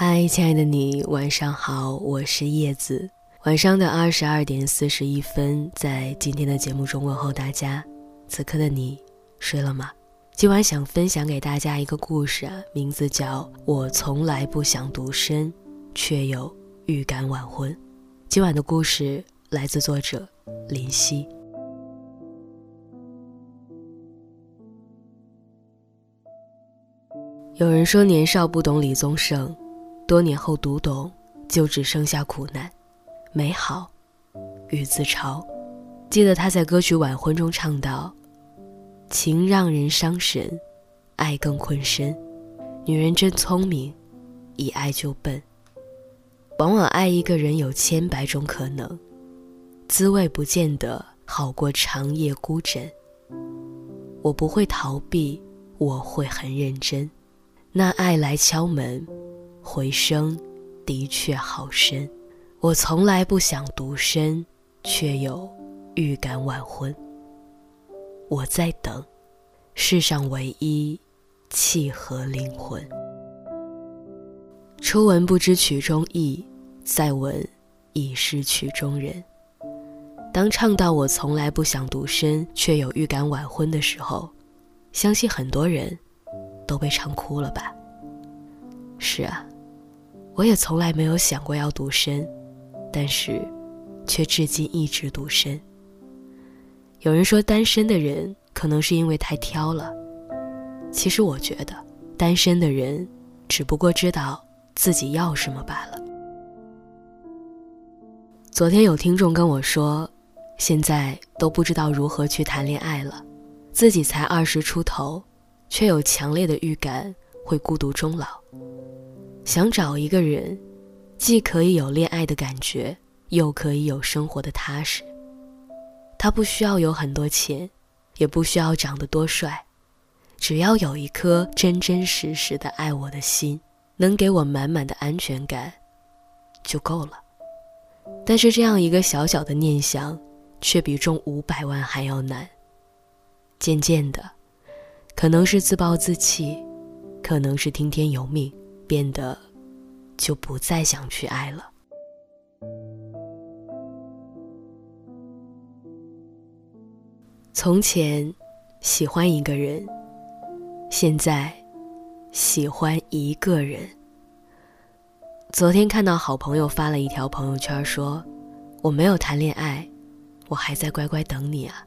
嗨，亲爱的你，晚上好，我是叶子。晚上的二十二点四十一分，在今天的节目中问候大家。此刻的你睡了吗？今晚想分享给大家一个故事啊，名字叫《我从来不想独身，却有预感晚婚》。今晚的故事来自作者林夕。有人说年少不懂李宗盛。多年后读懂，就只剩下苦难、美好与自嘲。记得他在歌曲《晚婚》中唱道：“情让人伤神，爱更困身。女人真聪明，一爱就笨。往往爱一个人有千百种可能，滋味不见得好过长夜孤枕。我不会逃避，我会很认真。那爱来敲门。”回声的确好深，我从来不想独身，却有预感晚婚。我在等，世上唯一契合灵魂。初闻不知曲中意，再闻已是曲中人。当唱到我从来不想独身，却有预感晚婚的时候，相信很多人都被唱哭了吧？是啊。我也从来没有想过要独身，但是，却至今一直独身。有人说单身的人可能是因为太挑了，其实我觉得单身的人只不过知道自己要什么罢了。昨天有听众跟我说，现在都不知道如何去谈恋爱了，自己才二十出头，却有强烈的预感会孤独终老。想找一个人，既可以有恋爱的感觉，又可以有生活的踏实。他不需要有很多钱，也不需要长得多帅，只要有一颗真真实实的爱我的心，能给我满满的安全感，就够了。但是这样一个小小的念想，却比中五百万还要难。渐渐的，可能是自暴自弃，可能是听天由命。变得就不再想去爱了。从前喜欢一个人，现在喜欢一个人。昨天看到好朋友发了一条朋友圈，说：“我没有谈恋爱，我还在乖乖等你啊。”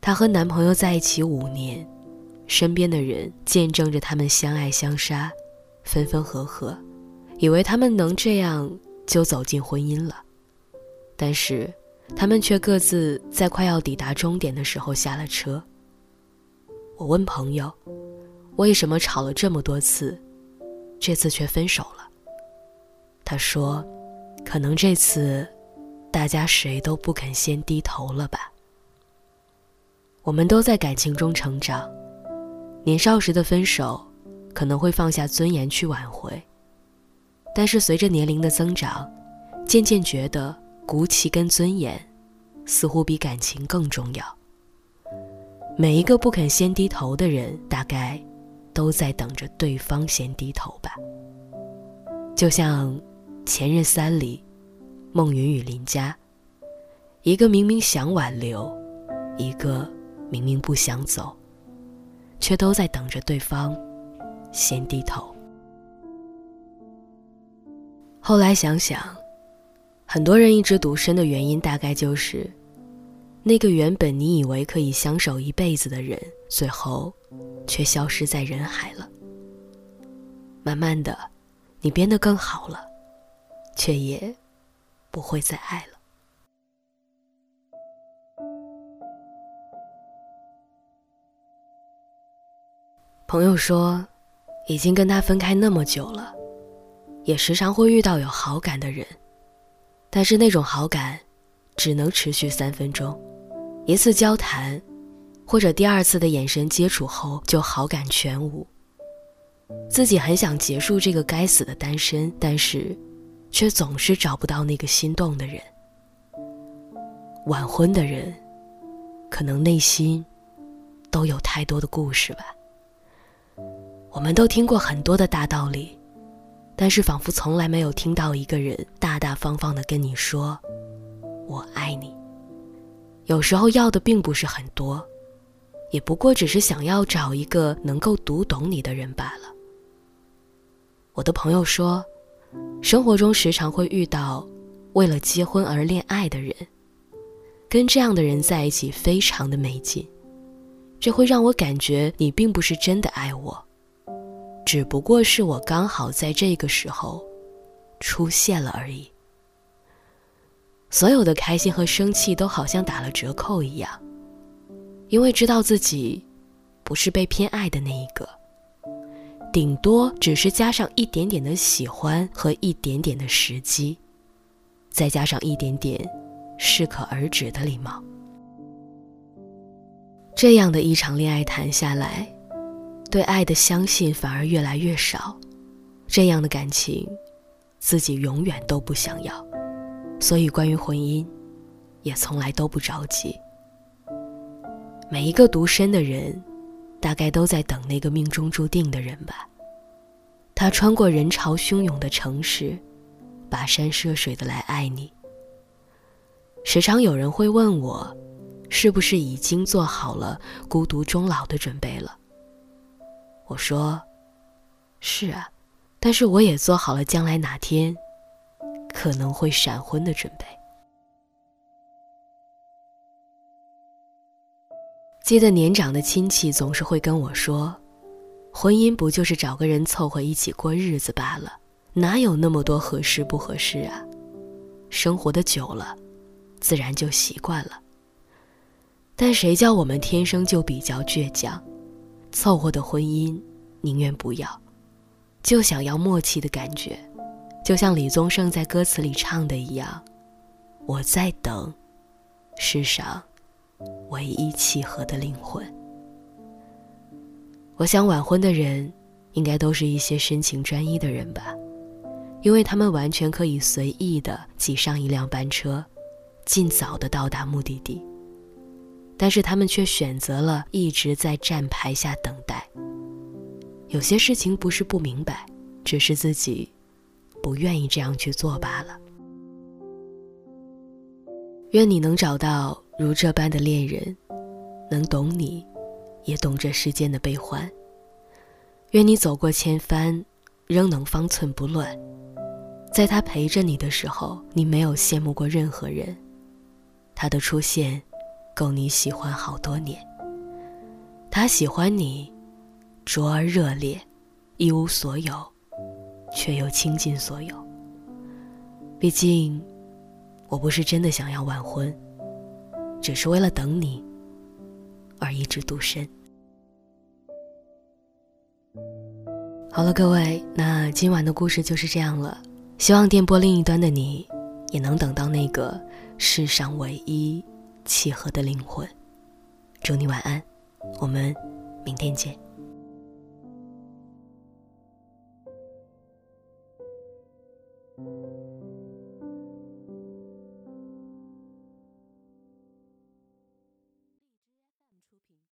她和男朋友在一起五年，身边的人见证着他们相爱相杀。分分合合，以为他们能这样就走进婚姻了，但是他们却各自在快要抵达终点的时候下了车。我问朋友，为什么吵了这么多次，这次却分手了？他说，可能这次大家谁都不肯先低头了吧。我们都在感情中成长，年少时的分手。可能会放下尊严去挽回，但是随着年龄的增长，渐渐觉得骨气跟尊严，似乎比感情更重要。每一个不肯先低头的人，大概都在等着对方先低头吧。就像《前任三》里，孟云与林佳，一个明明想挽留，一个明明不想走，却都在等着对方。先低头。后来想想，很多人一直独身的原因，大概就是，那个原本你以为可以相守一辈子的人，最后，却消失在人海了。慢慢的，你变得更好了，却也，不会再爱了。朋友说。已经跟他分开那么久了，也时常会遇到有好感的人，但是那种好感，只能持续三分钟，一次交谈，或者第二次的眼神接触后就好感全无。自己很想结束这个该死的单身，但是，却总是找不到那个心动的人。晚婚的人，可能内心，都有太多的故事吧。我们都听过很多的大道理，但是仿佛从来没有听到一个人大大方方的跟你说“我爱你”。有时候要的并不是很多，也不过只是想要找一个能够读懂你的人罢了。我的朋友说，生活中时常会遇到为了结婚而恋爱的人，跟这样的人在一起非常的没劲，这会让我感觉你并不是真的爱我。只不过是我刚好在这个时候出现了而已。所有的开心和生气都好像打了折扣一样，因为知道自己不是被偏爱的那一个，顶多只是加上一点点的喜欢和一点点的时机，再加上一点点适可而止的礼貌。这样的一场恋爱谈下来。对爱的相信反而越来越少，这样的感情，自己永远都不想要，所以关于婚姻，也从来都不着急。每一个独身的人，大概都在等那个命中注定的人吧。他穿过人潮汹涌的城市，跋山涉水的来爱你。时常有人会问我，是不是已经做好了孤独终老的准备了？我说：“是啊，但是我也做好了将来哪天可能会闪婚的准备。”记得年长的亲戚总是会跟我说：“婚姻不就是找个人凑合一起过日子罢了，哪有那么多合适不合适啊？生活的久了，自然就习惯了。但谁叫我们天生就比较倔强？”凑合的婚姻，宁愿不要，就想要默契的感觉，就像李宗盛在歌词里唱的一样：“我在等世上唯一契合的灵魂。”我想晚婚的人，应该都是一些深情专一的人吧，因为他们完全可以随意的挤上一辆班车，尽早的到达目的地。但是他们却选择了一直在站牌下等待。有些事情不是不明白，只是自己不愿意这样去做罢了。愿你能找到如这般的恋人，能懂你，也懂这世间的悲欢。愿你走过千帆，仍能方寸不乱。在他陪着你的时候，你没有羡慕过任何人。他的出现。够你喜欢好多年。他喜欢你，灼而热烈，一无所有，却又倾尽所有。毕竟，我不是真的想要晚婚，只是为了等你而一直独身。好了，各位，那今晚的故事就是这样了。希望电波另一端的你，也能等到那个世上唯一。契合的灵魂，祝你晚安，我们明天见。